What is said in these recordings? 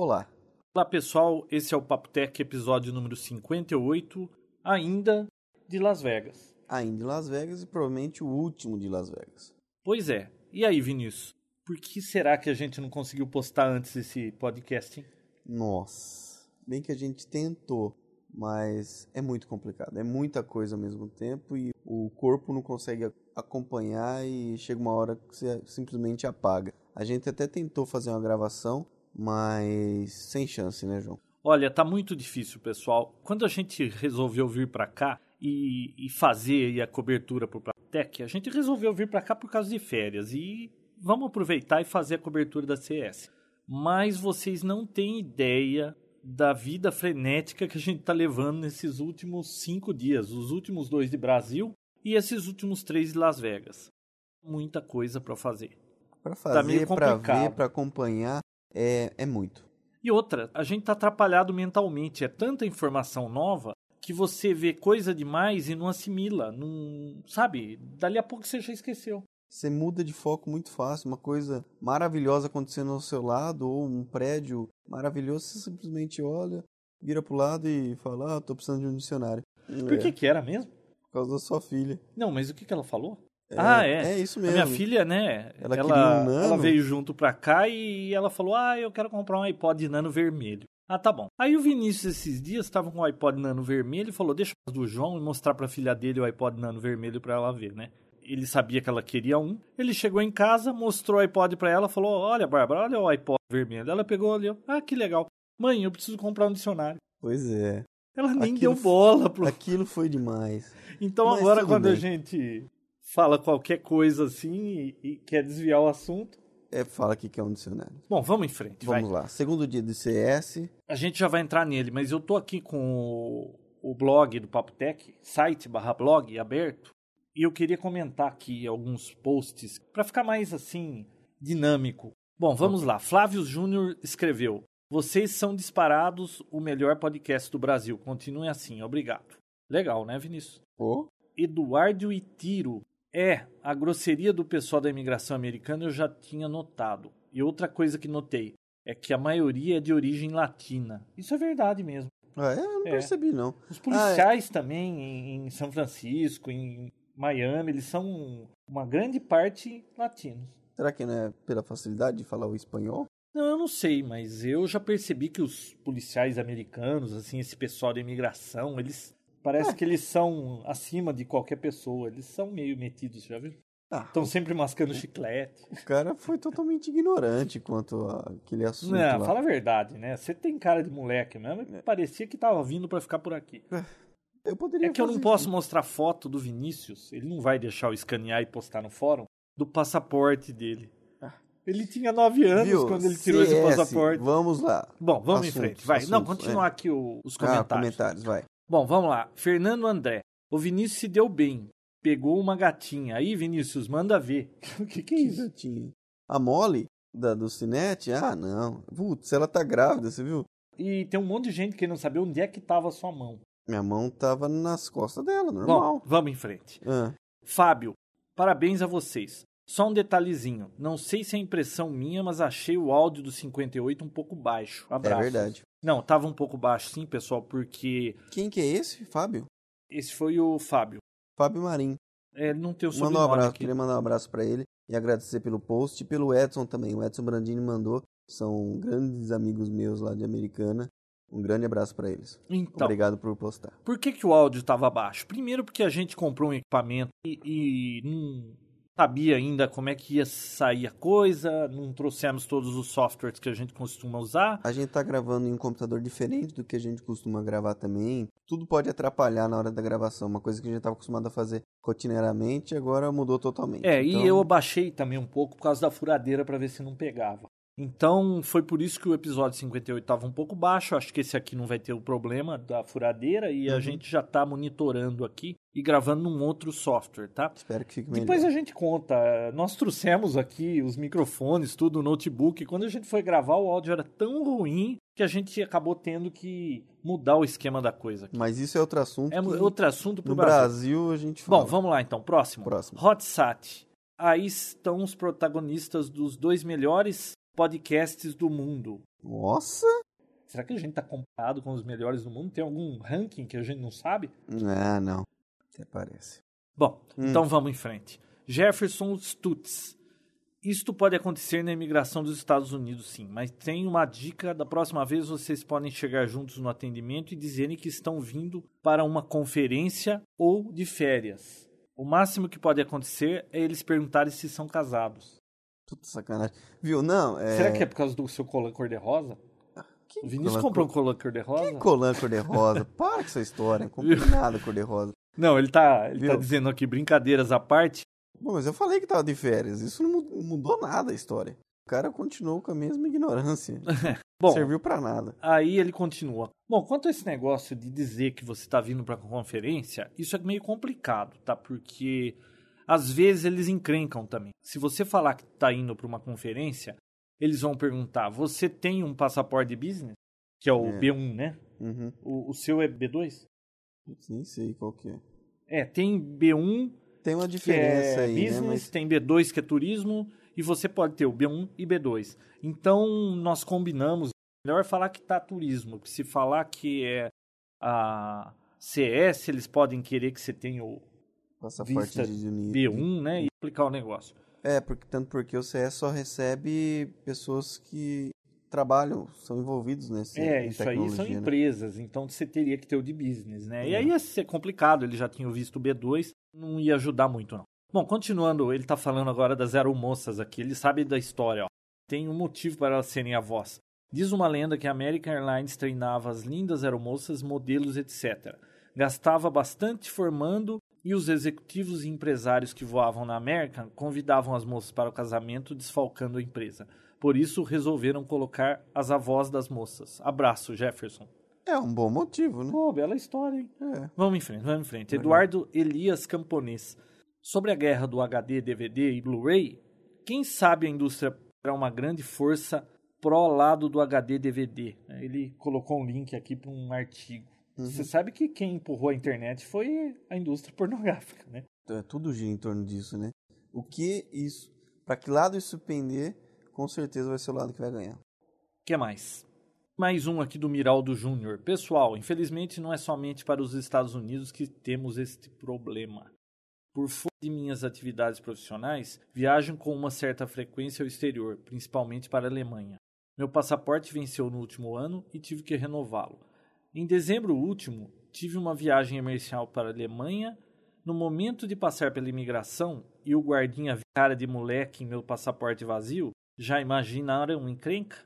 Olá. Olá pessoal, esse é o Papo Tech, episódio número 58, ainda de Las Vegas. Ainda em Las Vegas e provavelmente o último de Las Vegas. Pois é. E aí, Vinícius? Por que será que a gente não conseguiu postar antes esse podcast? Hein? Nossa, bem que a gente tentou, mas é muito complicado. É muita coisa ao mesmo tempo e o corpo não consegue acompanhar e chega uma hora que você simplesmente apaga. A gente até tentou fazer uma gravação, mas sem chance, né, João? Olha, tá muito difícil, pessoal. Quando a gente resolveu vir para cá e, e, fazer a cobertura pro Tech, a gente resolveu vir para cá por causa de férias e vamos aproveitar e fazer a cobertura da CS. Mas vocês não têm ideia da vida frenética que a gente tá levando nesses últimos cinco dias, os últimos dois de Brasil e esses últimos três de Las Vegas. Muita coisa para fazer. Para fazer, tá para ver, para acompanhar, é, é muito. E outra, a gente tá atrapalhado mentalmente. É tanta informação nova que você vê coisa demais e não assimila. Não, sabe? Dali a pouco você já esqueceu. Você muda de foco muito fácil. Uma coisa maravilhosa acontecendo ao seu lado, ou um prédio maravilhoso, você simplesmente olha, vira pro lado e fala: Ah, tô precisando de um dicionário. Por é. que, que era mesmo? Por causa da sua filha. Não, mas o que, que ela falou? É, ah, é. É isso mesmo. A minha filha, né? Ela, ela, um ela veio junto pra cá e ela falou: Ah, eu quero comprar um iPod Nano vermelho. Ah, tá bom. Aí o Vinícius esses dias estava com o iPod Nano vermelho e falou: Deixa do João e mostrar pra filha dele o iPod Nano vermelho pra ela ver, né? Ele sabia que ela queria um. Ele chegou em casa, mostrou o iPod pra ela, falou: Olha, Bárbara, olha o iPod vermelho. Ela pegou ali, ah, que legal. Mãe, eu preciso comprar um dicionário. Pois é. Ela nem aquilo deu bola pro. Aquilo foi demais. Então Mas agora, quando bem. a gente fala qualquer coisa assim e, e, quer desviar o assunto. É, fala que quer um dicionário. Bom, vamos em frente. Vamos vai. lá. Segundo dia do CS. A gente já vai entrar nele, mas eu tô aqui com o, o blog do Papo Tech, site barra blog aberto, e eu queria comentar aqui alguns posts para ficar mais assim dinâmico. Bom, vamos lá. Flávio Júnior escreveu: Vocês são disparados o melhor podcast do Brasil. Continuem assim, obrigado. Legal, né, Vinícius? Oh. Eduardo Itiro é, a grosseria do pessoal da imigração americana eu já tinha notado. E outra coisa que notei é que a maioria é de origem latina. Isso é verdade mesmo. Ah, é? Eu não é. percebi, não. Os policiais ah, é. também em, em, São Francisco, em Miami, eles são uma grande parte latinos. Será que não é pela facilidade de falar o espanhol? Não, eu não sei, mas eu já percebi que os policiais americanos, assim, esse pessoal da imigração, eles Parece é. que eles são acima de qualquer pessoa. Eles são meio metidos, já viu? Estão ah, sempre mascando chiclete. O cara foi totalmente ignorante quanto àquele assunto. Não, lá. fala a verdade, né? Você tem cara de moleque mesmo. É. Parecia que tava vindo para ficar por aqui. É. Eu poderia é que eu não posso mostrar foto do Vinícius. Ele não vai deixar eu escanear e postar no fórum do passaporte dele. Ah. Ele tinha nove anos Viu? quando ele tirou CS, esse passaporte. Vamos lá. Bom, vamos assuntos, em frente. Vai. Assuntos, não, continuar é. aqui o, os comentários. Ah, comentários, vai. Bom, vamos lá. Fernando André. O Vinícius se deu bem. Pegou uma gatinha. Aí, Vinícius, manda ver. o que, que é isso? Gatinha? A Molly? Da, do Cinete? Ah, não. Putz, ela tá grávida, você viu? E tem um monte de gente que não sabia onde é que tava a sua mão. Minha mão tava nas costas dela, normal. Bom, vamos em frente. Ah. Fábio, parabéns a vocês. Só um detalhezinho. Não sei se é impressão minha, mas achei o áudio do 58 um pouco baixo. Abraço. É verdade. Não, tava um pouco baixo sim, pessoal, porque. Quem que é esse, Fábio? Esse foi o Fábio. Fábio Marim. É, ele não tem o sobrenome Manda um abraço, aqui. queria mandar um abraço para ele e agradecer pelo post e pelo Edson também. O Edson Brandini mandou. São grandes amigos meus lá de Americana. Um grande abraço para eles. Então, Obrigado por postar. Por que, que o áudio estava baixo? Primeiro porque a gente comprou um equipamento e, e sabia ainda como é que ia sair a coisa, não trouxemos todos os softwares que a gente costuma usar. A gente tá gravando em um computador diferente do que a gente costuma gravar também. Tudo pode atrapalhar na hora da gravação, uma coisa que a gente estava acostumado a fazer rotineiramente, agora mudou totalmente. É, então... e eu abaixei também um pouco por causa da furadeira para ver se não pegava. Então, foi por isso que o episódio 58 estava um pouco baixo. Acho que esse aqui não vai ter o problema da furadeira e uhum. a gente já está monitorando aqui e gravando num outro software, tá? Espero que fique melhor. Depois a gente conta. Nós trouxemos aqui os microfones, tudo, o notebook. Quando a gente foi gravar, o áudio era tão ruim que a gente acabou tendo que mudar o esquema da coisa. Aqui. Mas isso é outro assunto. É outro assunto pro no Brasil. Brasil a gente fala. Bom, vamos lá então. Próximo. Próximo. Hotsat. Aí estão os protagonistas dos dois melhores podcasts do mundo. Nossa! Será que a gente tá comparado com os melhores do mundo? Tem algum ranking que a gente não sabe? Ah, não. Até parece. Bom, então vamos em frente. Jefferson Stutz. Isto pode acontecer na imigração dos Estados Unidos, sim, mas tem uma dica: da próxima vez vocês podem chegar juntos no atendimento e dizerem que estão vindo para uma conferência ou de férias. O máximo que pode acontecer é eles perguntarem se são casados. Tudo sacanagem. Viu? Não, é... Será que é por causa do seu colã cor-de-rosa? Que O Vinícius comprou um colã cor-de-rosa? Que colã cor-de-rosa? Para com essa história. Não comprei nada cor-de-rosa. Não, ele tá, ele tá dizendo aqui, brincadeiras à parte. Bom, mas eu falei que tava de férias. Isso não mu- mudou nada a história. O cara continuou com a mesma ignorância. Bom, Serviu pra nada. Aí ele continua. Bom, quanto a esse negócio de dizer que você está vindo para a conferência, isso é meio complicado, tá? Porque às vezes eles encrencam também. Se você falar que está indo para uma conferência, eles vão perguntar: você tem um passaporte de business? Que é o É. B1, né? Uhum. O, o seu é B2? Putz, Nem sei qual que é. É, tem B1 Tem uma que diferença é aí, business, né? Mas tem B2 que é turismo, e você pode ter o B1 e B2. Então, nós combinamos, melhor falar que tá turismo, porque se falar que é a CS, eles podem querer que você tenha o passaporte de uni- B1, né, e aplicar o negócio. É, porque, tanto porque o CS só recebe pessoas que trabalham, são envolvidos nesse É, isso aí são né? empresas, então você teria que ter o de business, né? E É. aí ia ser complicado, ele já tinha visto o B2, não ia ajudar muito não. Bom, continuando, ele tá falando agora das aeromoças aqui, ele sabe da história, ó. Tem um motivo para elas serem avós. Diz uma lenda que a American Airlines treinava as lindas aeromoças, modelos, etc. Gastava bastante formando e os executivos e empresários que voavam na American convidavam as moças para o casamento, desfalcando a empresa. Por isso resolveram colocar as avós das moças. Abraço, Jefferson. É um bom motivo, né? Pô, bela história, hein? É. Vamos em frente, vamos em frente. Eduardo Elias Camponês. Sobre a guerra do HD, DVD e Blu-ray, quem sabe a indústria terá uma grande força pró lado do HD DVD. Ele colocou um link aqui para um artigo. Uhum. Você sabe que quem empurrou a internet foi a indústria pornográfica, né? É, tudo gira em torno disso, né? O que isso, Pra que lado isso pender, com certeza vai ser o lado que vai ganhar. O que mais? Mais um aqui do Miraldo Júnior. Pessoal, infelizmente não é somente para os Estados Unidos que temos este problema. Por força de minhas atividades profissionais, viajo com uma certa frequência ao exterior, principalmente para a Alemanha. Meu passaporte venceu no último ano e tive que renová-lo. Em dezembro último, tive uma viagem emergencial para a Alemanha. No momento de passar pela imigração e o guardinha cara de moleque em meu passaporte vazio, já imaginaram encrenca?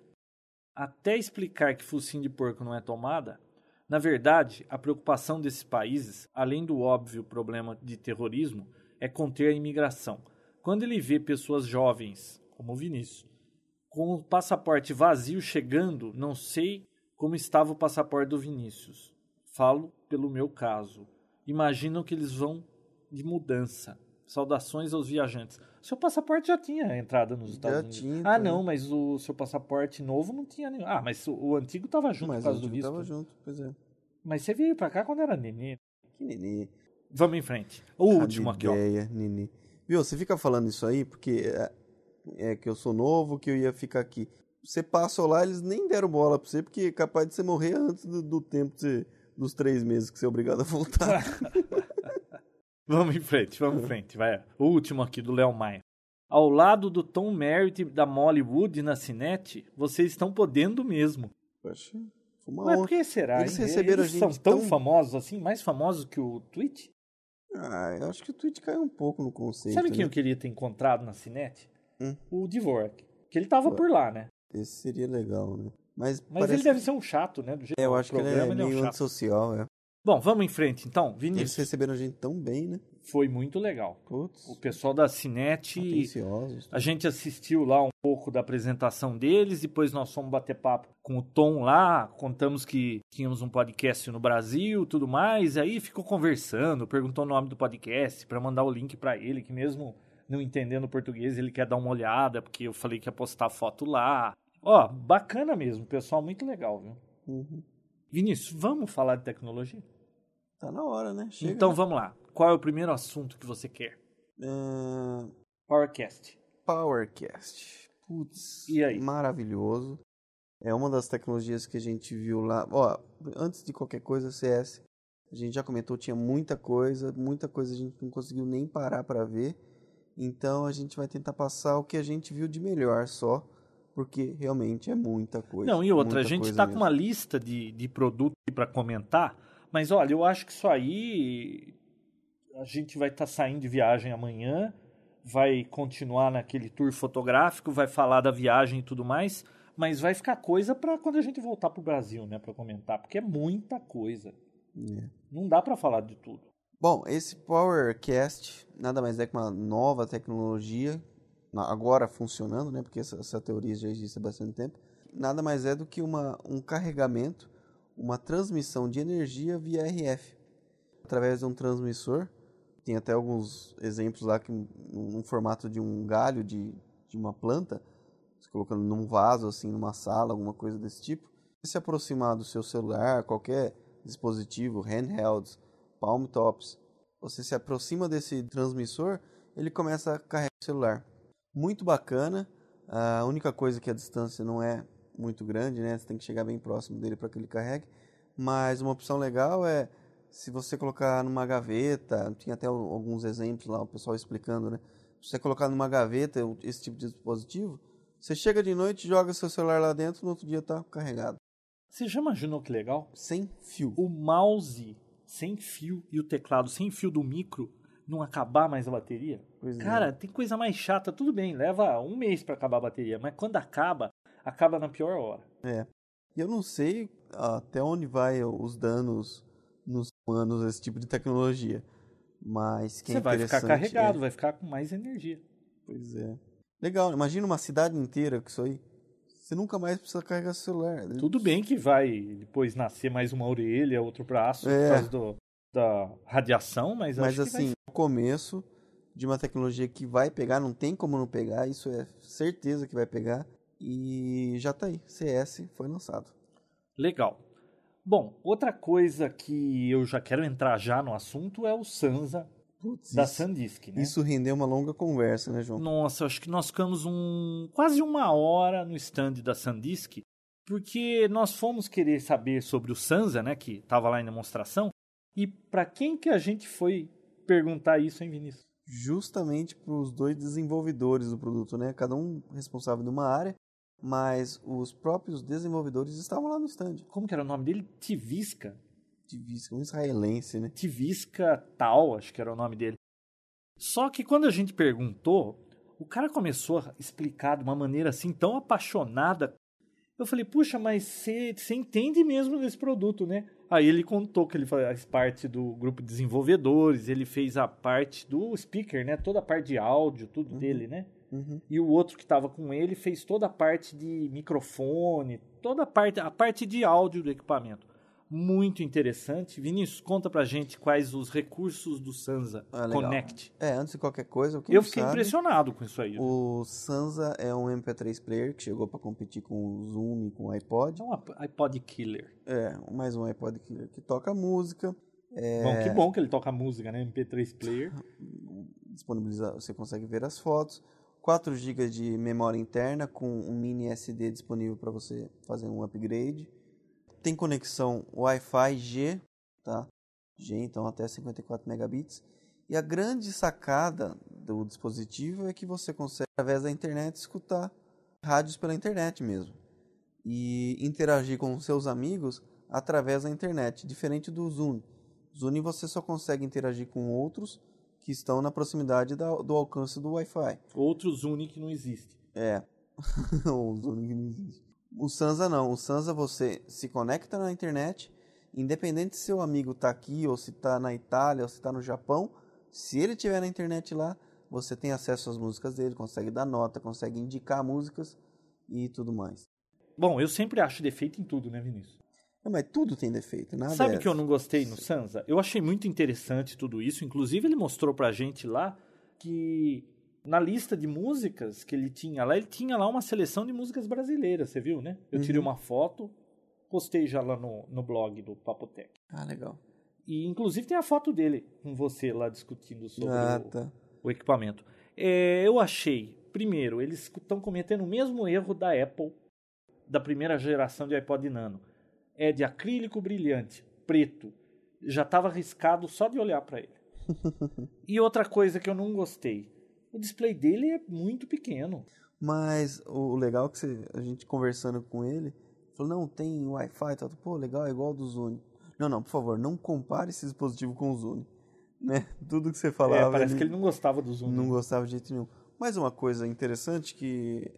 Até explicar que focinho de porco não é tomada, na verdade, a preocupação desses países, além do óbvio problema de terrorismo, é conter a imigração. Quando ele vê pessoas jovens, como o Vinícius, com o passaporte vazio chegando, não sei como estava o passaporte do Vinícius. Falo pelo meu caso. Imaginam que eles vão de mudança. Saudações aos viajantes. Seu passaporte já tinha entrada nos Estados Já Unidos. tinha, ah, não, mas o seu passaporte novo não tinha nenhum. Ah, mas o, o antigo tava junto Mas por causa o do visto. tava junto, pois é. Mas você veio pra cá quando era nenê. Que nenê. Vamos em frente. O Cada último aqui, ó. ideia, nenê. Viu, você fica falando isso aí porque é, é que eu sou novo, que eu ia ficar aqui. Você passou lá, eles nem deram bola pra você, porque é capaz de você morrer antes do, do tempo você- dos três meses que você é obrigado a voltar. Vamos em frente, vamos em frente. Vai. O último aqui do Léo Maia. Ao lado do Tom Merritt da Molly Wood na Cinete, vocês estão podendo mesmo. Poxa, foi uma Mas honra. por que será? Eles hein? receberam a Eles são gente tão tão- famosos assim, mais famosos que o Twitch? Ah, eu acho que o Twitch caiu um pouco no conceito. Sabe quem né? eu queria ter encontrado na Cinete? Hum. O Dvorak. Que ele tava por lá, né? Esse seria legal, né? Mas, Mas parece ele deve ser um chato, né? Do jeito É, eu acho que ele é programa, meio um antissocial, é. Bom, vamos em frente então. Eles Vinícius, receberam a gente tão bem, né? foi muito legal. Putz, O pessoal da Cinete. A gente assistiu lá um pouco da apresentação deles, depois nós fomos bater papo com o Tom lá, contamos que tínhamos um podcast no Brasil, tudo mais, aí ficou conversando, perguntou o nome do podcast para mandar o link para ele, que mesmo não entendendo português, ele quer dar uma olhada, porque eu falei que ia postar foto lá. Ó, bacana mesmo, pessoal muito legal, viu? Uhum. Vinícius, vamos falar de tecnologia? Tá na hora, né? Chega. então né? vamos lá. Qual é o primeiro assunto que você quer? Ah, Powercast. Powercast. Putz, E aí? maravilhoso. É uma das tecnologias que a gente viu lá. Ó, antes de qualquer coisa, CS, a gente já comentou, tinha muita coisa, muita coisa a gente não conseguiu nem parar para ver. Então a gente vai tentar passar o que a gente viu de melhor só, porque realmente é muita coisa. Não, e outra, a gente está com uma lista de, de produtos para comentar, mas olha, eu acho que isso aí a gente vai estar saindo de viagem amanhã, vai continuar naquele tour fotográfico, vai falar da viagem e tudo mais, mas vai ficar coisa para quando a gente voltar pro Brasil, né, para comentar, porque é muita coisa. É. Não dá para falar de tudo. Bom, esse Powercast nada mais é que uma nova tecnologia, agora funcionando, né? Porque essa, essa teoria já existe há bastante tempo. Nada mais é do que uma, um carregamento, uma transmissão de energia via RF. Através de um transmissor. Tem até alguns exemplos lá que num formato de um galho de, de uma planta, se colocando num vaso, assim, numa sala, alguma coisa desse tipo. Se aproximar do seu celular, qualquer dispositivo, handhelds, palm tops, você se aproxima desse transmissor, ele começa a carregar o celular. Muito bacana. A única coisa que a distância não é muito grande, né? Você tem que chegar bem próximo dele para que ele carregue. Mas uma opção legal é se você colocar numa gaveta, tinha até al- alguns exemplos lá, o pessoal explicando, né? Se você colocar numa gaveta esse tipo de dispositivo, você chega de noite, joga seu celular lá dentro, no outro dia está carregado. Você já imaginou que legal? Sem fio. O mouse sem fio e o teclado sem fio do micro não acabar mais a bateria? É. Cara, tem coisa mais chata. Tudo bem, leva um mês pra acabar a bateria, mas quando acaba, acaba na pior hora. E eu não sei até onde vai os danos nos humanos esse tipo de tecnologia. Mas que Você é vai ficar carregado, é- vai ficar com mais energia. Pois é. Legal, imagina uma cidade inteira com isso aí. Você nunca mais precisa carregar seu celular. Tudo bem que vai depois nascer mais uma orelha, outro braço, É. por causa do- da radiação, mas, Mas vai assim, o começo de uma tecnologia que vai pegar, não tem como não pegar, isso é certeza que vai pegar. E já tá aí, CS foi lançado. Legal. Bom, outra coisa que eu já quero entrar já no assunto é o Sansa Putz, da isso, Sandisk, né? isso rendeu uma longa conversa, né, João? Nossa, acho que nós ficamos um quase uma hora no stand da Sandisk, porque nós fomos querer saber sobre o Sansa, né, que estava lá em demonstração. E para quem que a gente foi perguntar isso, hein, Vinícius? Justamente para os dois desenvolvedores do produto, né? Cada um responsável de uma área, mas os próprios desenvolvedores estavam lá no stand. Como que era o nome dele? Tivisca. Tivisca, um israelense, né? Tivisca Tal, acho que era o nome dele. Só que quando a gente perguntou, o cara começou a explicar de uma maneira assim tão apaixonada. Eu falei, puxa, mas você entende mesmo desse produto, né? Aí ele contou que ele faz parte do grupo de desenvolvedores, ele fez a parte do speaker, né? Toda a parte de áudio, tudo Uhum. dele, né? Uhum. E o outro que estava com ele fez toda a parte de microfone, toda a parte, a parte de áudio do equipamento. Muito interessante. Vinícius, conta pra gente quais os recursos do Sansa Ah. Connect. É, antes de qualquer coisa, Eu fiquei sabe, impressionado com isso aí. O Sansa é um MP3 player que chegou para competir com o Zoom e com o iPod. É um iPod Killer. É, mais um iPod que, que toca música. É, Bom, que bom que ele toca música, né? MP3 player. disponibiliza, você consegue ver as fotos. 4 GB de memória interna com um mini SD disponível para você fazer um upgrade. Tem conexão Wi-Fi G, tá? G, então até 54 megabits. E a grande sacada do dispositivo é que você consegue, através da internet, escutar rádios pela internet mesmo. E interagir com seus amigos através da internet, diferente do Zoom. Zoom você só consegue interagir com outros que estão na proximidade da- do alcance do Wi-Fi. Outro Zune que não existe. É. o Zoom que não existe. O Sansa não. O Sansa você se conecta na internet, independente se seu amigo está aqui, ou se está na Itália, ou se está no Japão, se ele tiver na internet lá, você tem acesso às músicas dele, consegue dar nota, consegue indicar músicas e tudo mais. Bom, eu sempre acho defeito em tudo, né, Vinícius? Não, mas tudo tem defeito, nada Sabe é... que eu não gostei no Sansa? Eu achei muito interessante tudo isso. Inclusive, ele mostrou pra gente lá que na lista de músicas que ele tinha lá, ele tinha lá uma seleção de músicas brasileiras, você viu, né? Eu tirei Uhum. uma foto, postei já lá no, no blog do Papotec. Ah, legal. E inclusive tem a foto dele com você lá discutindo sobre Ah, o, tá. o equipamento. É, eu achei Primeiro, eles estão cometendo o mesmo erro da Apple da primeira geração de iPod Nano. É de acrílico brilhante, preto. Já estava arriscado só de olhar para ele. e outra coisa que eu não gostei, o display dele é muito pequeno. Mas o legal é que você, a gente conversando com ele, falou, não, tem Wi-Fi, tá, pô, legal, é igual ao do Zune. Não, não, por favor, não compare esse dispositivo com o Zune. Né? Tudo que você falava. É, parece ele que ele não gostava do Zune. Não gostava de jeito nenhum. Mais uma coisa interessante que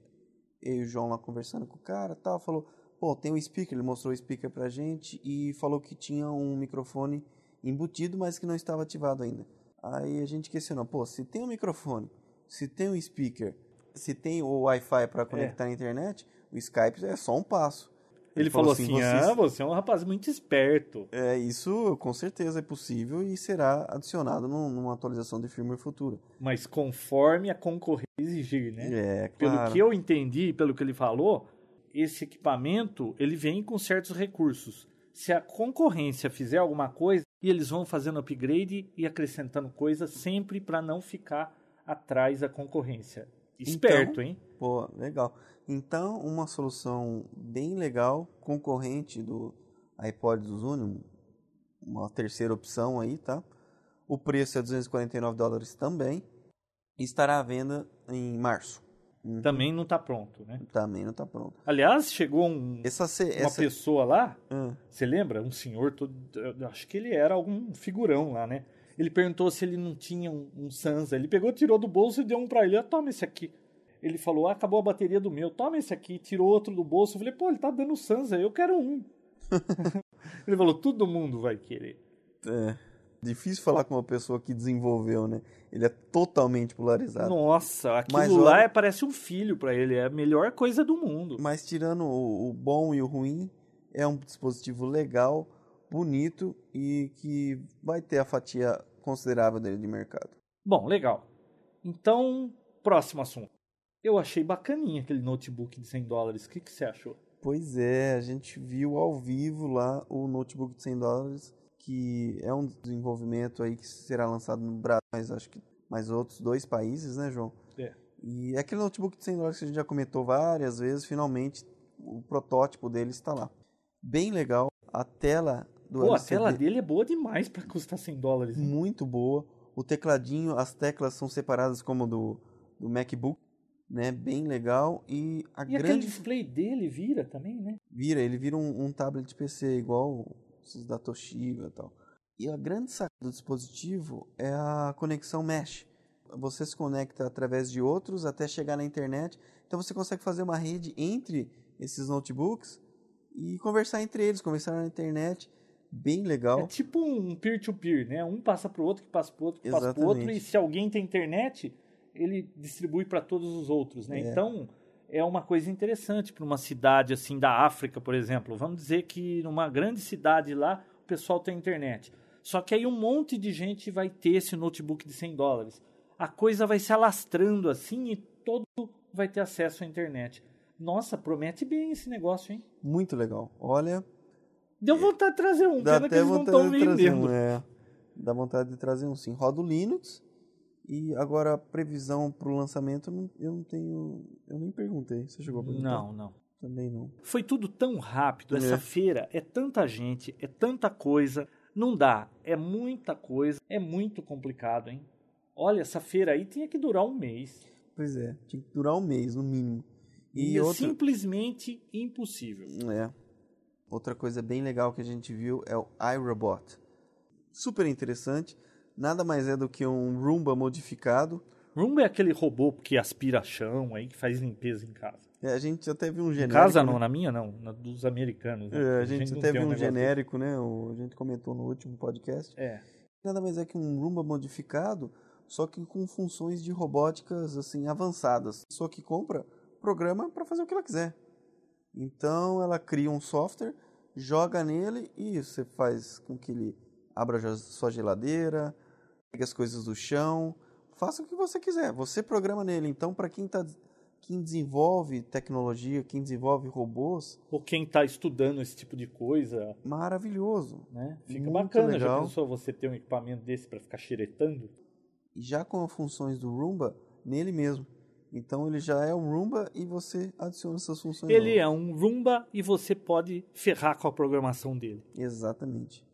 eu e o João lá conversando com o cara, tal, falou, pô, tem um speaker, ele mostrou o speaker pra gente e falou que tinha um microfone embutido, mas que não estava ativado ainda. Aí a gente questionou, pô, se tem um microfone, se tem um speaker, se tem o Wi-Fi para conectar é. na internet, o Skype é só um passo. Ele, ele falou, falou, assim, assim ah, você é um rapaz muito esperto. É, isso com certeza é possível e será adicionado num, numa atualização de firmware futura. Mas conforme a concorrência exigir, né? É, claro. Pelo que eu entendi, pelo que ele falou, esse equipamento, ele vem com certos recursos. Se a concorrência fizer alguma coisa, e eles vão fazendo upgrade e acrescentando coisas sempre para não ficar atrás da concorrência. Esperto, então, hein? Pô, legal. Então, uma solução bem legal, concorrente do iPod do Zune, uma terceira opção aí, tá? O preço é 249 dólares também. Estará à venda em março. Uhum. Também não está pronto, né? Também não está pronto. Aliás, chegou um, essa, uma essa... pessoa lá, hum. você lembra? Um senhor, todo, acho que ele era algum figurão lá, né? Ele perguntou se ele não tinha um, um Sansa. Ele pegou, tirou do bolso e deu um para ele. Ah, toma esse aqui. Ele falou, ah, acabou a bateria do meu. Toma esse aqui. Tirou outro do bolso. Eu falei, pô, ele tá dando Sansa. Eu quero um. ele falou, todo mundo vai querer. É. Difícil falar com uma pessoa que desenvolveu, né? Ele é totalmente polarizado. Nossa, aquilo Mas, lá é, parece um filho para ele. É a melhor coisa do mundo. Mas tirando o, o bom e o ruim, é um dispositivo legal bonito e que vai ter a fatia considerável dele de mercado. Bom, legal. Então, próximo assunto. Eu achei bacaninha aquele notebook de 100 dólares. O que, que você achou? Pois é, a gente viu ao vivo lá o notebook de 100 dólares, que é um desenvolvimento aí que será lançado no Brasil, mas acho que mais outros dois países, né, João? É. E aquele notebook de 100 dólares que a gente já comentou várias vezes, finalmente o protótipo dele está lá. Bem legal, a tela do Pô, LCD. a tela dele é boa demais para custar 100 dólares. Hein? Muito boa. O tecladinho, as teclas são separadas como do, do MacBook, né? Bem legal. E a e grande... aquele display dele vira também, né? Vira, ele vira um, um tablet PC igual esses da Toshiba e tal. E a grande sacada do dispositivo é a conexão mesh. Você se conecta através de outros até chegar na internet. Então você consegue fazer uma rede entre esses notebooks e conversar entre eles, conversar na internet bem legal. É tipo um peer-to-peer, -peer, né? Um passa para o outro, que passa para o outro, que Exatamente. passa para o outro, e se alguém tem internet, ele distribui para todos os outros, né? É. Então, é uma coisa interessante para uma cidade assim da África, por exemplo. Vamos dizer que numa grande cidade lá, o pessoal tem internet. Só que aí um monte de gente vai ter esse notebook de 100 dólares. A coisa vai se alastrando assim e todo vai ter acesso à internet. Nossa, promete bem esse negócio, hein? Muito legal. Olha, Deu vontade de trazer um, Dá pena que eles não estão vendendo. Um, é. Dá vontade de trazer um sim. Roda o Linux. E agora a previsão para o lançamento eu não tenho. Eu nem perguntei. Você chegou a perguntar? Não, não. Também não. Foi tudo tão rápido. Essa é. feira é tanta gente, é tanta coisa. Não dá. É muita coisa. É muito complicado, hein? Olha, essa feira aí tinha que durar um mês. Pois é, tinha que durar um mês, no mínimo. E, e é outra... simplesmente impossível. É. Outra coisa bem legal que a gente viu é o iRobot. Super interessante. Nada mais é do que um Roomba modificado. Roomba é aquele robô que aspira chão aí, que faz limpeza em casa. É, a gente até viu um genérico. Em casa não, né? na minha não, na dos americanos. Né? É, a, gente, a gente até viu um, um genérico, né? O, a gente comentou no último podcast. É. Nada mais é que um Roomba modificado, só que com funções de robóticas assim avançadas. Só que compra programa para fazer o que ela quiser. Então ela cria um software, joga nele e você faz com que ele abra sua geladeira, pegue as coisas do chão, faça o que você quiser. Você programa nele. Então para quem tá quem desenvolve tecnologia, quem desenvolve robôs. Ou quem está estudando esse tipo de coisa. Maravilhoso. Né? Fica Muito bacana. Legal. Já pensou você ter um equipamento desse para ficar xeretando? E já com as funções do Roomba, nele mesmo. Então ele já é um Roomba e você adiciona suas funções. Ele novas. é um Roomba e você pode ferrar com a programação dele. Exatamente.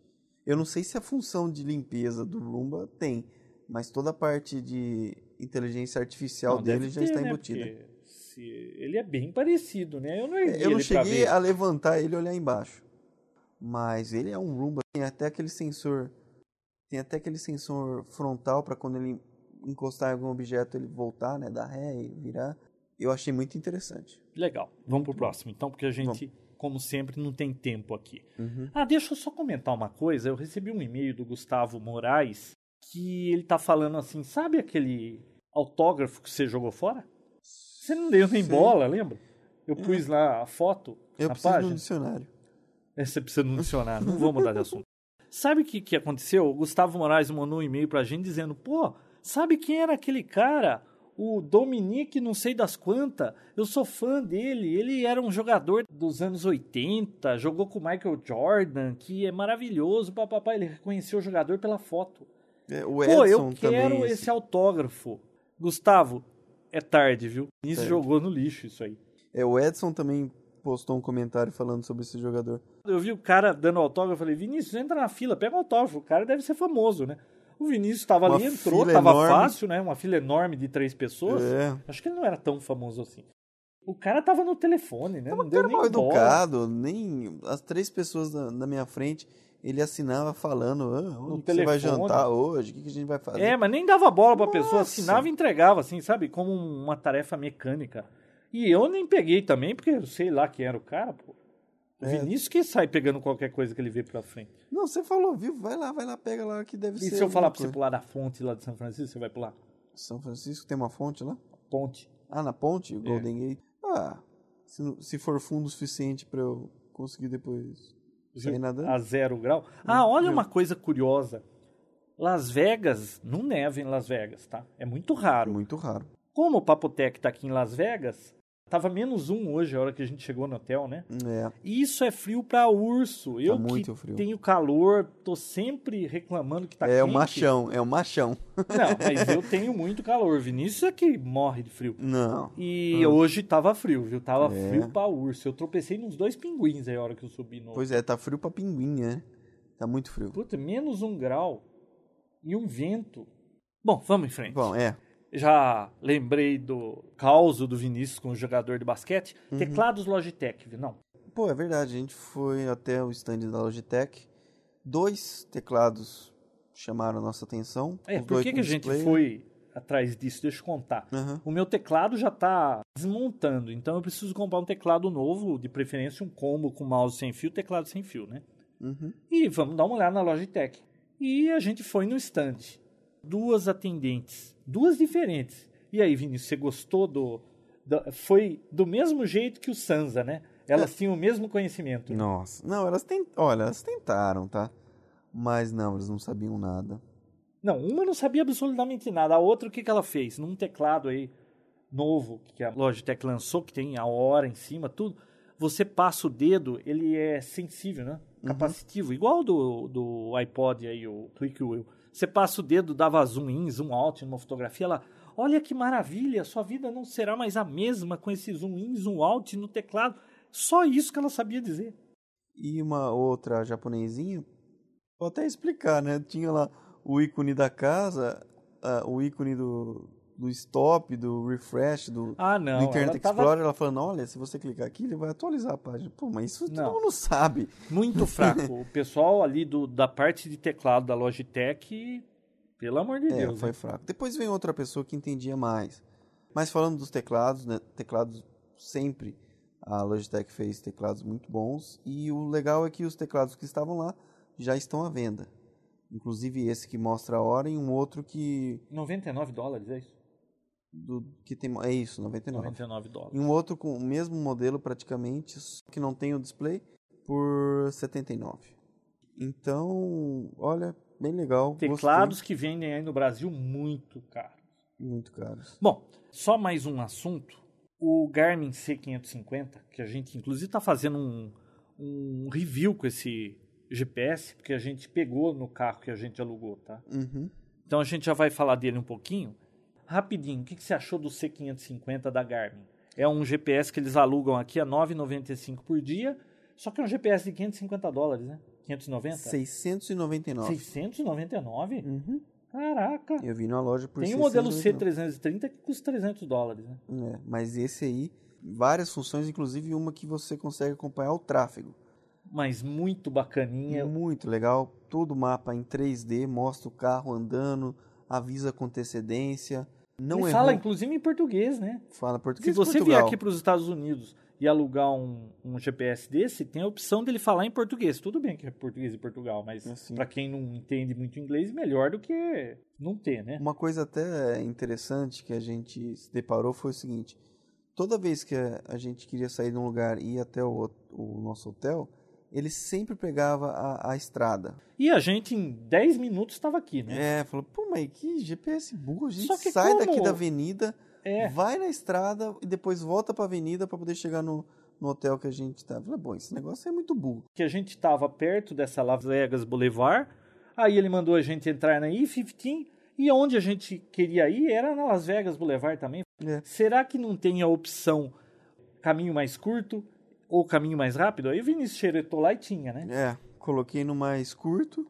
Eu não sei se a função de limpeza do Roomba tem, mas toda a parte de inteligência artificial Não, dele já ter, está né? embutida. Se- ele é bem parecido, né? Eu não, É, Eu não cheguei a levantar ele e olhar embaixo. Mas ele é um Roomba, tem até aquele sensor, tem até aquele sensor frontal para quando ele encostar em algum objeto ele voltar, né, dar ré e virar. Eu achei muito interessante. Legal. Vamos pro próximo, então, porque a gente, como sempre, não tem tempo aqui. Uhum. Ah, deixa eu só comentar uma coisa. Eu recebi um e-mail do Gustavo Moraes que ele tá falando assim, sabe aquele autógrafo que você jogou fora? Você não deu nem Sim. bola, lembra? Eu pus lá a foto Eu na preciso de um página. dicionário. É, Você precisa de um dicionário. Não vou mudar de assunto. Sabe o que, que aconteceu? O Gustavo Moraes mandou um e-mail pra gente dizendo: pô, sabe quem era aquele cara? O Dominique, não sei das quantas. Eu sou fã dele. Ele era um jogador dos anos 80, jogou com o Michael Jordan, que é maravilhoso. Papapá. Ele reconheceu o jogador pela foto. É, o Pô, Edson eu quero também. esse autógrafo. Gustavo, é tarde, viu? Isso jogou no lixo isso aí. É, o Edson também postou um comentário falando sobre esse jogador. Eu vi o cara dando autógrafo, eu falei, Vinícius, entra na fila, pega o autógrafo, o cara deve ser famoso, né? O Vinícius estava ali, entrou, tava enorme. fácil, né? Uma fila enorme de três pessoas. É. Acho que ele não era tão famoso assim. O cara tava no telefone, né? Não deu Era nem mal educado, nem as três pessoas na, na minha frente, ele assinava falando, ah, onde que você vai jantar hoje, o que, que a gente vai fazer. É, mas nem dava bola pra pessoa, Nossa. assinava e entregava, assim, sabe? Como uma tarefa mecânica. E eu nem peguei também, porque eu sei lá quem era o cara, pô. O É. Vinícius que sai pegando qualquer coisa que ele vê pra frente. Não, você falou, viu? Vai lá, vai lá, pega lá que deve E ser. se eu falar pra você pular da fonte lá de São Francisco, você vai pular? São Francisco tem uma fonte lá? Ponte. Ah, na ponte? É. O Golden Gate? Ah, se, se for fundo o suficiente pra eu conseguir depois sair nadando. a zero grau. Ah, olha viu? uma coisa curiosa. Las Vegas, não neva em Las Vegas, tá? É muito raro. Muito raro. Como o Papotec tá aqui em Las Vegas, tava menos um hoje, a hora que a gente chegou no hotel, né? É, E isso é frio pra urso. Eu muito que frio. tenho calor, tô sempre reclamando que tá é o quente. machão, é o machão. Não, mas eu tenho muito calor. Vinícius é que morre de frio. Não. E hoje tava frio, viu? Tava. É. frio pra urso. Eu tropecei nos dois pinguins aí a hora que eu subi no... Pois é, tá frio pra pinguim, né? Tá muito frio. Puta, menos um grau e um vento. Bom, vamos em frente. Bom, é. Já lembrei do caos do Vinícius com o jogador de basquete. Uhum. Teclados Logitech, viu? Não. Pô, é verdade, a gente foi até o stand da Logitech. Dois teclados chamaram a nossa atenção. É, por que, que a gente foi atrás disso? Deixa eu contar. Aham. O meu teclado já tá desmontando, então eu preciso comprar um teclado novo, de preferência um combo com mouse sem fio, teclado sem fio, né? Uhum. E vamos dar uma olhada na Logitech. E a gente foi no stand. Duas atendentes, duas diferentes. E aí, Vinícius, você gostou do, do- Foi do mesmo jeito que o Sansa, né? Elas tinham o mesmo conhecimento. Nossa. Não, elas tent... Olha, elas tentaram, tá? Mas não, eles não sabiam nada. Não, uma não sabia absolutamente nada. A outra, o que, que ela fez? Num teclado aí novo que a Logitech lançou, que tem a hora em cima, tudo. Você passa o dedo, ele é sensível, né? Capacitivo, igual do, do iPod aí, o Click Wheel. Você passa o dedo, dava zoom in, zoom out numa fotografia, ela, olha que maravilha, sua vida não será mais a mesma com esse zoom in, zoom out no teclado. Só isso que ela sabia dizer. E uma outra japonesinha, vou até explicar, né? Tinha lá o ícone da casa, ah, o ícone do, do stop, do refresh, do, Ah, não. do Internet ela tava Explorer. Ela falando, olha, se você clicar aqui, ele vai atualizar a página. Pô, mas isso Não. todo mundo sabe. Muito fraco. o pessoal ali do, da parte de teclado da Logitech, pelo amor de É, Deus. foi fraco. Depois vem outra pessoa que entendia mais. Mas falando dos teclados, né? Teclados sempre a Logitech fez teclados muito bons e o legal é que os teclados que estavam lá já estão à venda. Inclusive esse que mostra a hora e um outro que 99 dólares, é isso? Do que tem é isso, 99. 99 dólares. E um outro com o mesmo modelo praticamente, só que não tem o display por 79. Então, olha, bem legal. Teclados que vendem aí no Brasil muito caros. gostei. muito caros. Bom, só mais um assunto. O Garmin C550, que a gente inclusive está fazendo um, um review com esse GPS, porque a gente pegou no carro que a gente alugou, tá? Uhum. Então a gente já vai falar dele um pouquinho. Rapidinho, o que, que você achou do C550 da Garmin? É um GPS que eles alugam aqui a 9,95 por dia, só que é um GPS de 550 dólares, né? 590? 699. 699? Uhum. Caraca! Eu vi na loja por Tem o modelo 699. C330 que custa 300 dólares, né? É, mas esse aí, várias funções, inclusive uma que você consegue acompanhar o tráfego. Mas muito bacaninha. Muito legal. Todo o mapa em 3D, mostra o carro andando, avisa com antecedência. Não Ele fala, inclusive, em português, né? Fala Se português. você vier Portugal. aqui para os Estados Unidos e alugar um, um GPS desse, tem a opção dele falar em português. Tudo bem que é português de Portugal, mas Assim. para quem não entende muito inglês, melhor do que não ter, né? Uma coisa até interessante que a gente se deparou foi o seguinte: toda vez que a gente queria sair de um lugar e ir até o, o nosso hotel, ele sempre pegava a, a estrada. E a gente, em 10 minutos, estava aqui, né? É, falou, pô, mas que GPS burro, a gente Só que sai como- daqui da avenida, É. vai na estrada e depois volta pra avenida pra poder chegar no, no hotel que a gente tá. Eu Falei, bom, esse negócio é muito burro. Que a gente estava perto dessa Las Vegas Boulevard, aí ele mandou a gente entrar na I-15, e onde a gente queria ir era na Las Vegas Boulevard também. É. Será que não tem a opção caminho mais curto ou caminho mais rápido? Aí o Vinícius xeretou lá e tinha, né? É, coloquei no mais curto.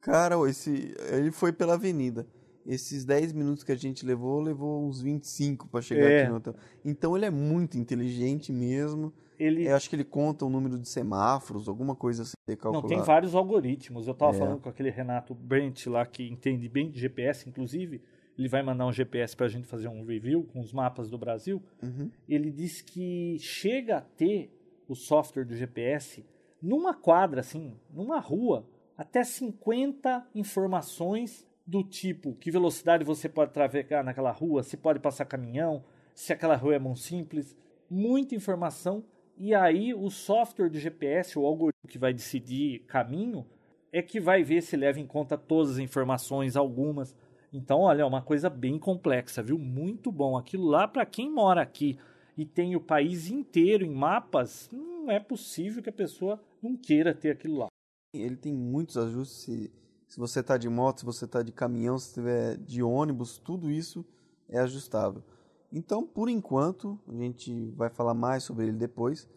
Cara, esse, ele foi pela avenida. Esses 10 minutos que a gente levou, levou uns 25 pra chegar É. aqui no hotel. Então ele é muito inteligente mesmo. Ele Eu acho que ele conta o número de semáforos, alguma coisa assim não tem vários algoritmos. Eu estava É. falando com aquele Renato Brent lá que entende bem de GPS, inclusive. Ele vai mandar um GPS para a gente fazer um review com os mapas do Brasil. Uhum. Ele diz que chega a ter o software do GPS numa quadra, assim, numa rua, até 50 informações do tipo que velocidade você pode trafegar naquela rua, se pode passar caminhão, se aquela rua é mão simples, muita informação. E aí o software de GPS, o algoritmo que vai decidir caminho, é que vai ver se leva em conta todas as informações, algumas. Então, olha, é uma coisa bem complexa, viu? Muito bom. Aquilo lá, para quem mora aqui e tem o país inteiro em mapas, não é possível que a pessoa não queira ter aquilo lá. Ele tem muitos ajustes. Se, se você tá de moto, se você tá de caminhão, se tiver de ônibus, tudo isso é ajustável. Então, por enquanto, a gente vai falar mais sobre ele depois.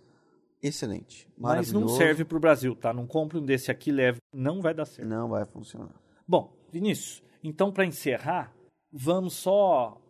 Excelente. Mas não serve para o Brasil, tá? Não compre um desse aqui, leve. Não vai dar certo. Não vai funcionar. Bom, Vinícius, então para encerrar, vamos só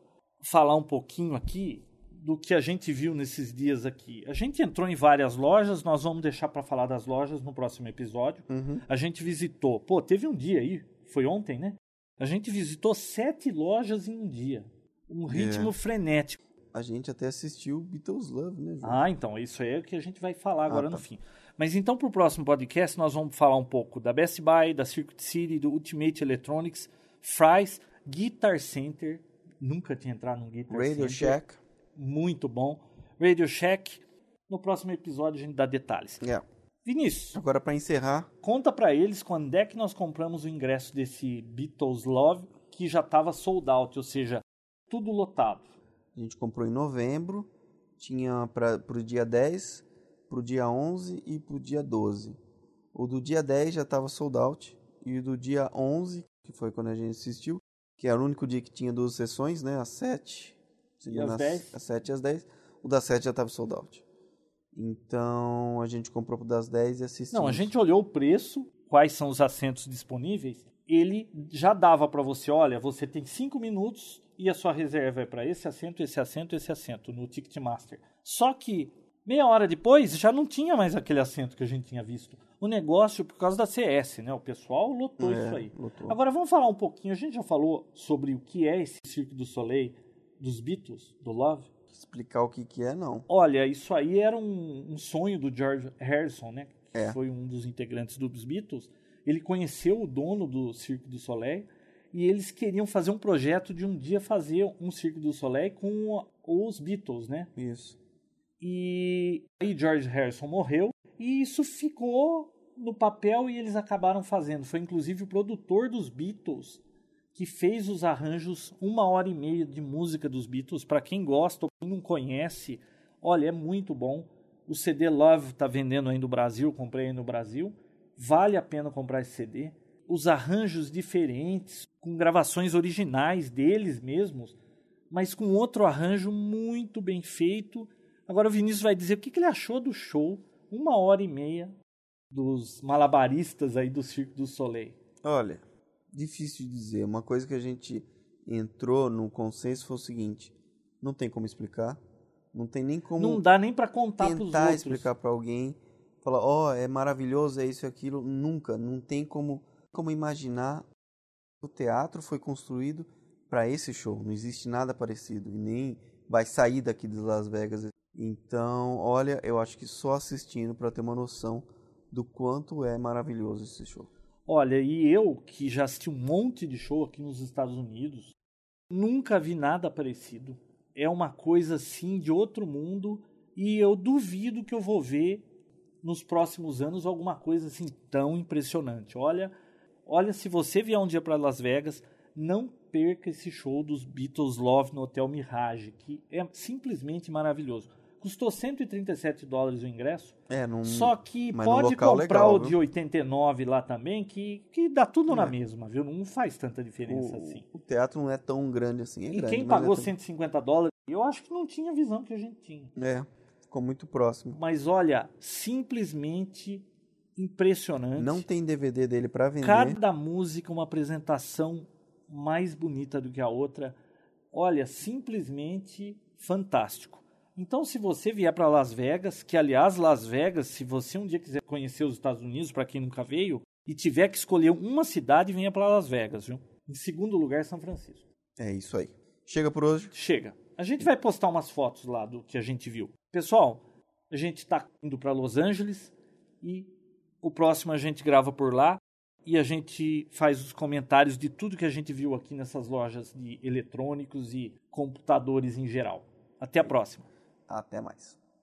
falar um pouquinho aqui do que a gente viu nesses dias aqui. A gente entrou em várias lojas, nós vamos deixar para falar das lojas no próximo episódio. Uhum. A gente visitou, pô, teve um dia aí, foi ontem, né? A gente visitou sete lojas em um dia. Um ritmo frenético. A gente até assistiu Beatles Love, né, João? Ah, então, isso aí é o que a gente vai falar agora Ah, tá. no fim. Mas então, para o próximo podcast, nós vamos falar um pouco da Best Buy, da Circuit City, do Ultimate Electronics, Fry's, Guitar Center. Nunca tinha entrado num Guitar Radio Center. Shack. Muito bom. Radio Shack. No próximo episódio a gente dá detalhes. É. Vinícius, Agora, para encerrar, conta para eles quando é que nós compramos o ingresso desse Beatles Love, que já estava sold out, ou seja, tudo lotado. a gente comprou em novembro. Tinha para o dia 10, para o dia 11 e para o dia 12. O do dia 10 já estava sold out. E o do dia 11, que foi quando a gente assistiu, que era o único dia que tinha duas sessões, né? Às 7. Me às engano, 10? Às 7 e às 10. O das 7 já estava sold out. Então a gente comprou pro das 10 e assistimos. Não, a gente olhou o preço, quais são os assentos disponíveis. Ele já dava para você, olha, você tem cinco minutos e a sua reserva é para esse assento, esse assento, esse assento no Ticketmaster. Só que meia hora depois já não tinha mais aquele assento que a gente tinha visto. O negócio por causa da CS, né? O pessoal lotou É, isso aí. lotou. Agora vamos falar um pouquinho. A gente já falou sobre o que é esse Cirque du Soleil dos Beatles, do Love. Explicar o que, que é, não. Olha, isso aí era um, um sonho do George Harrison, né? Que É. foi um dos integrantes dos Beatles. Ele conheceu o dono do Cirque du Soleil e eles queriam fazer um projeto de um dia fazer um Cirque du Soleil com os Beatles, né? Isso. E aí George Harrison morreu e isso ficou no papel e eles acabaram fazendo. Foi inclusive o produtor dos Beatles que fez os arranjos, uma hora e meia de música dos Beatles. Para quem gosta ou quem não conhece, olha, é muito bom. O CD Love está vendendo aí no Brasil, comprei aí no Brasil. Vale a pena comprar esse CD. Os arranjos diferentes, com gravações originais deles mesmos. mas com outro arranjo muito bem feito. Agora o Vinícius vai dizer o que, que ele achou do show, uma hora e meia dos malabaristas aí do Circo do Soleil. Olha, difícil de dizer. Uma coisa que a gente entrou no consenso foi o seguinte: não tem como explicar, não tem nem como. Não dá nem para contar para os outros. Tentar explicar para alguém, falar, ó, oh, é maravilhoso, é isso e aquilo. Nunca, não tem como, como imaginar. O teatro foi construído para esse show. Não existe nada parecido e nem vai sair daqui de Las Vegas. Então, olha, eu acho que só assistindo para ter uma noção do quanto é maravilhoso esse show. Olha, e eu que já assisti um monte de show aqui nos Estados Unidos, nunca vi nada parecido. É uma coisa assim de outro mundo e eu duvido que eu vou ver nos próximos anos alguma coisa assim tão impressionante. Olha, olha se você vier um dia para Las Vegas, não perca esse show dos Beatles Love no Hotel Mirage, que é simplesmente maravilhoso. Custou 137 dólares o ingresso. É, num, só que pode comprar legal, o de 89 lá também, que, que dá tudo é. na mesma, viu? Não faz tanta diferença o, assim. O teatro não é tão grande assim. É e grande, quem pagou é tão... 150 dólares, eu acho que não tinha a visão que a gente tinha. É, ficou muito próximo. Mas olha, simplesmente impressionante. Não tem DVD dele para vender. Cada música uma apresentação mais bonita do que a outra. Olha, simplesmente fantástico. Então, se você vier para Las Vegas, que aliás, Las Vegas, se você um dia quiser conhecer os Estados Unidos, para quem nunca veio, e tiver que escolher uma cidade, venha para Las Vegas, viu? Em segundo lugar, São Francisco. É isso aí. Chega por hoje? Chega. A gente vai postar umas fotos lá do que a gente viu. Pessoal, a gente está indo para Los Angeles e o próximo a gente grava por lá e a gente faz os comentários de tudo que a gente viu aqui nessas lojas de eletrônicos e computadores em geral. Até a próxima. Até mais.